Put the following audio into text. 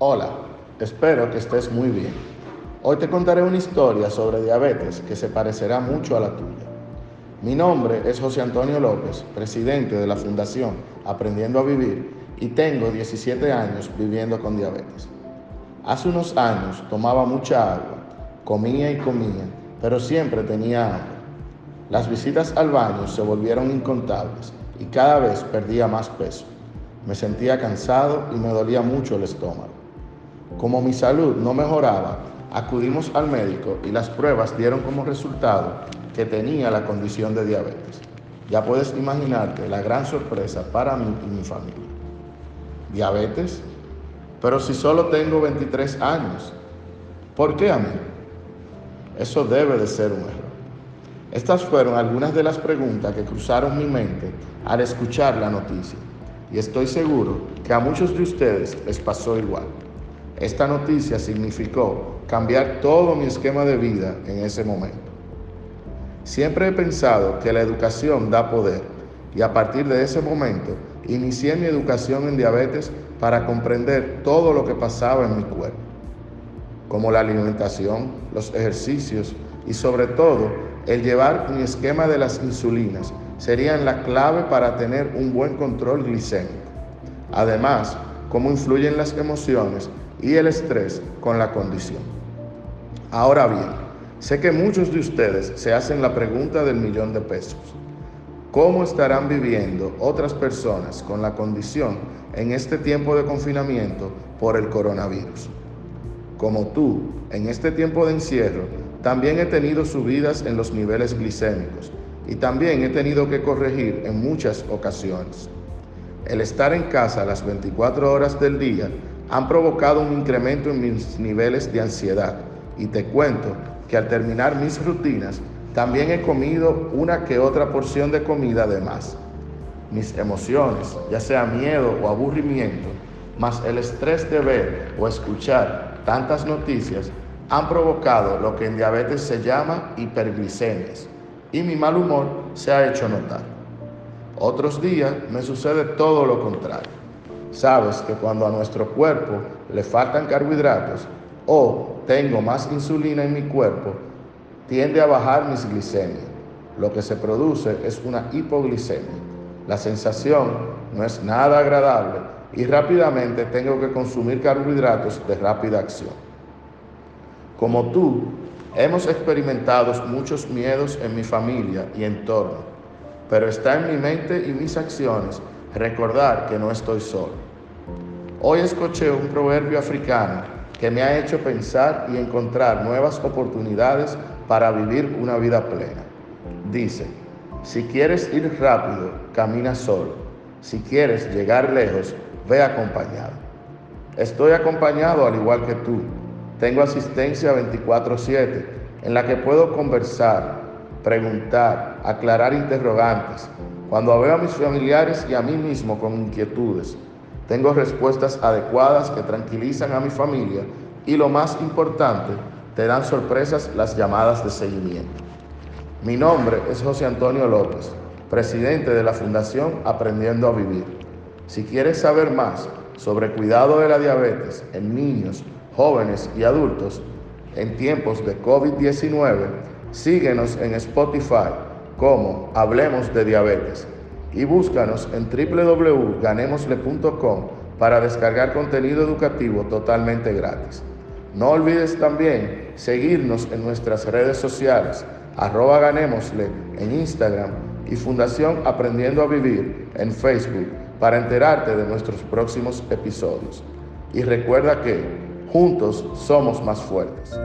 Hola, espero que estés muy bien. Hoy te contaré una historia sobre diabetes que se parecerá mucho a la tuya. Mi nombre es José Antonio López, presidente de la Fundación Aprendiendo a Vivir y tengo 17 años viviendo con diabetes. Hace unos años tomaba mucha agua, comía y comía, pero siempre tenía hambre. Las visitas al baño se volvieron incontables y cada vez perdía más peso. Me sentía cansado y me dolía mucho el estómago. Como mi salud no mejoraba, acudimos al médico y las pruebas dieron como resultado que tenía la condición de diabetes. Ya puedes imaginarte la gran sorpresa para mí y mi familia. ¿Diabetes? Pero si solo tengo 23 años, ¿por qué a mí? Eso debe de ser un error. Estas fueron algunas de las preguntas que cruzaron mi mente al escuchar la noticia. Y estoy seguro que a muchos de ustedes les pasó igual. Esta noticia significó cambiar todo mi esquema de vida en ese momento. Siempre he pensado que la educación da poder y a partir de ese momento inicié mi educación en diabetes para comprender todo lo que pasaba en mi cuerpo, como la alimentación, los ejercicios y sobre todo el llevar mi esquema de las insulinas serían la clave para tener un buen control glicémico. Además, cómo influyen las emociones y el estrés con la condición. Ahora bien, sé que muchos de ustedes se hacen la pregunta del millón de pesos. ¿Cómo estarán viviendo otras personas con la condición en este tiempo de confinamiento por el coronavirus? Como tú, en este tiempo de encierro, también he tenido subidas en los niveles glicémicos y también he tenido que corregir en muchas ocasiones. El estar en casa las 24 horas del día han provocado un incremento en mis niveles de ansiedad y te cuento que al terminar mis rutinas también he comido una que otra porción de comida de más. Mis emociones, ya sea miedo o aburrimiento, más el estrés de ver o escuchar tantas noticias, han provocado lo que en diabetes se llama hiperglicemias y mi mal humor se ha hecho notar. Otros días me sucede todo lo contrario. Sabes que cuando a nuestro cuerpo le faltan carbohidratos o tengo más insulina en mi cuerpo, tiende a bajar mis glicemias. Lo que se produce es una hipoglicemia. La sensación no es nada agradable y rápidamente tengo que consumir carbohidratos de rápida acción. Como tú, hemos experimentado muchos miedos en mi familia y entorno, pero está en mi mente y mis acciones recordar que no estoy solo. Hoy escuché un proverbio africano que me ha hecho pensar y encontrar nuevas oportunidades para vivir una vida plena. Dice, si quieres ir rápido, camina solo. Si quieres llegar lejos, ve acompañado. Estoy acompañado al igual que tú. Tengo asistencia 24/7 en la que puedo conversar, preguntar, aclarar interrogantes. Cuando veo a mis familiares y a mí mismo con inquietudes, tengo respuestas adecuadas que tranquilizan a mi familia y lo más importante, te dan sorpresas las llamadas de seguimiento. Mi nombre es José Antonio López, presidente de la Fundación Aprendiendo a Vivir. Si quieres saber más sobre cuidado de la diabetes en niños, jóvenes y adultos en tiempos de COVID-19, síguenos en Spotify como Hablemos de Diabetes y búscanos en www.ganemosle.com para descargar contenido educativo totalmente gratis. No olvides también seguirnos en nuestras redes sociales, arroba ganémosle en Instagram y Fundación Aprendiendo a Vivir en Facebook para enterarte de nuestros próximos episodios. Y recuerda que Juntos somos más fuertes.